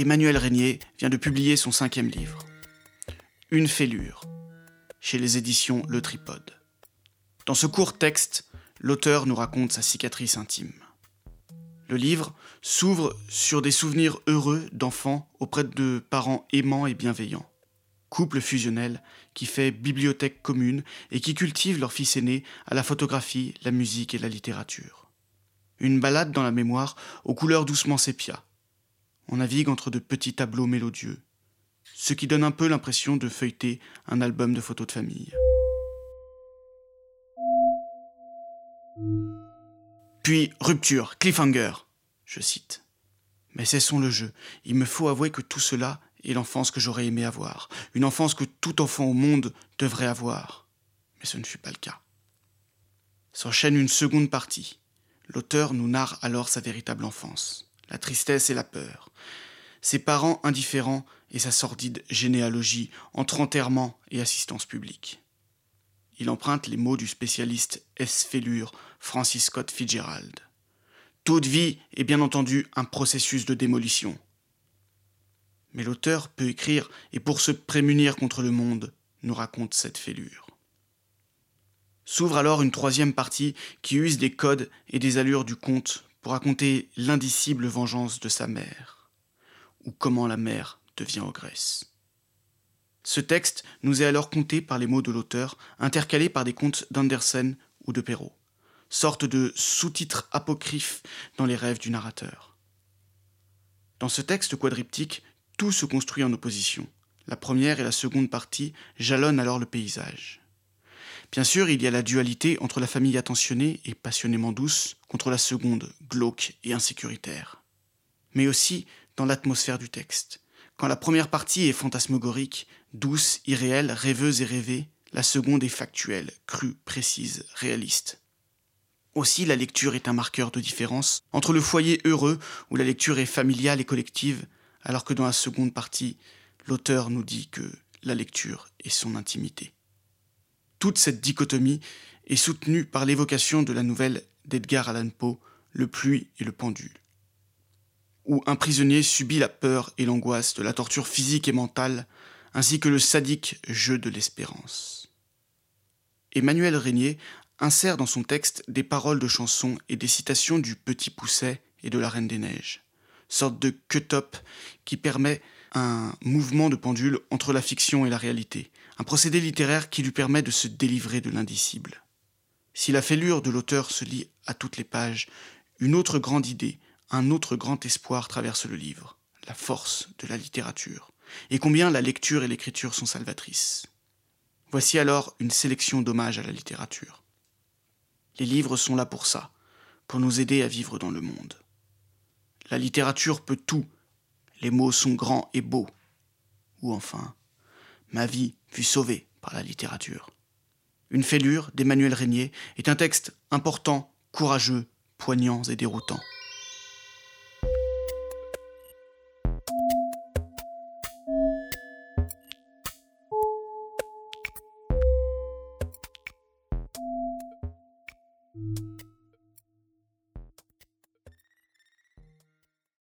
Emmanuel Régnier vient de publier son cinquième livre, Une fêlure, chez les éditions Le Tripode. Dans ce court texte, l'auteur nous raconte sa cicatrice intime. Le livre s'ouvre sur des souvenirs heureux d'enfants auprès de parents aimants et bienveillants. Couple fusionnel qui fait bibliothèque commune et qui cultive leur fils aîné à la photographie, la musique et la littérature. Une balade dans la mémoire aux couleurs doucement sépia. On navigue entre de petits tableaux mélodieux, ce qui donne un peu l'impression de feuilleter un album de photos de famille. Puis rupture, cliffhanger, je cite. Mais cessons le jeu. Il me faut avouer que tout cela est l'enfance que j'aurais aimé avoir, une enfance que tout enfant au monde devrait avoir. Mais ce ne fut pas le cas. S'enchaîne une seconde partie. L'auteur nous narre alors sa véritable enfance, la tristesse et la peur, ses parents indifférents et sa sordide généalogie entre enterrement et assistance publique. Il emprunte les mots du spécialiste S. Fellure, Francis Scott Fitzgerald. Toute vie est bien entendu un processus de démolition. Mais l'auteur peut écrire et pour se prémunir contre le monde, nous raconte cette fêlure. S'ouvre alors une troisième partie qui use des codes et des allures du conte pour raconter l'indicible vengeance de sa mère, ou comment la mère devient ogresse. Ce texte nous est alors conté par les mots de l'auteur, intercalés par des contes d'Andersen ou de Perrault, sorte de sous-titres apocryphes dans les rêves du narrateur. Dans ce texte quadriptyque, tout se construit en opposition. La première et la seconde partie jalonnent alors le paysage. Bien sûr, il y a la dualité entre la famille attentionnée et passionnément douce contre la seconde, glauque et insécuritaire. Mais aussi dans l'atmosphère du texte. Quand la première partie est fantasmagorique, douce, irréelle, rêveuse et rêvée, la seconde est factuelle, crue, précise, réaliste. Aussi, la lecture est un marqueur de différence entre le foyer heureux, où la lecture est familiale et collective, alors que dans la seconde partie, l'auteur nous dit que la lecture est son intimité. Toute cette dichotomie est soutenue par l'évocation de la nouvelle d'Edgar Allan Poe, Le pluie et le pendule, où un prisonnier subit la peur et l'angoisse de la torture physique et mentale, ainsi que le sadique jeu de l'espérance. Emmanuel Régnier insère dans son texte des paroles de chansons et des citations du Petit Pousset et de la Reine des Neiges, sorte de cut-up qui permet un mouvement de pendule entre la fiction et la réalité, un procédé littéraire qui lui permet de se délivrer de l'indicible. Si la fêlure de l'auteur se lit à toutes les pages, une autre grande idée, un autre grand espoir traverse le livre, la force de la littérature, et combien la lecture et l'écriture sont salvatrices. Voici alors une sélection d'hommages à la littérature. Les livres sont là pour ça, pour nous aider à vivre dans le monde. La littérature peut tout, les mots sont grands et beaux. Ou enfin, ma vie fut sauvée par la littérature. Une fêlure d'Emmanuel Régnier est un texte important, courageux, poignant et déroutant.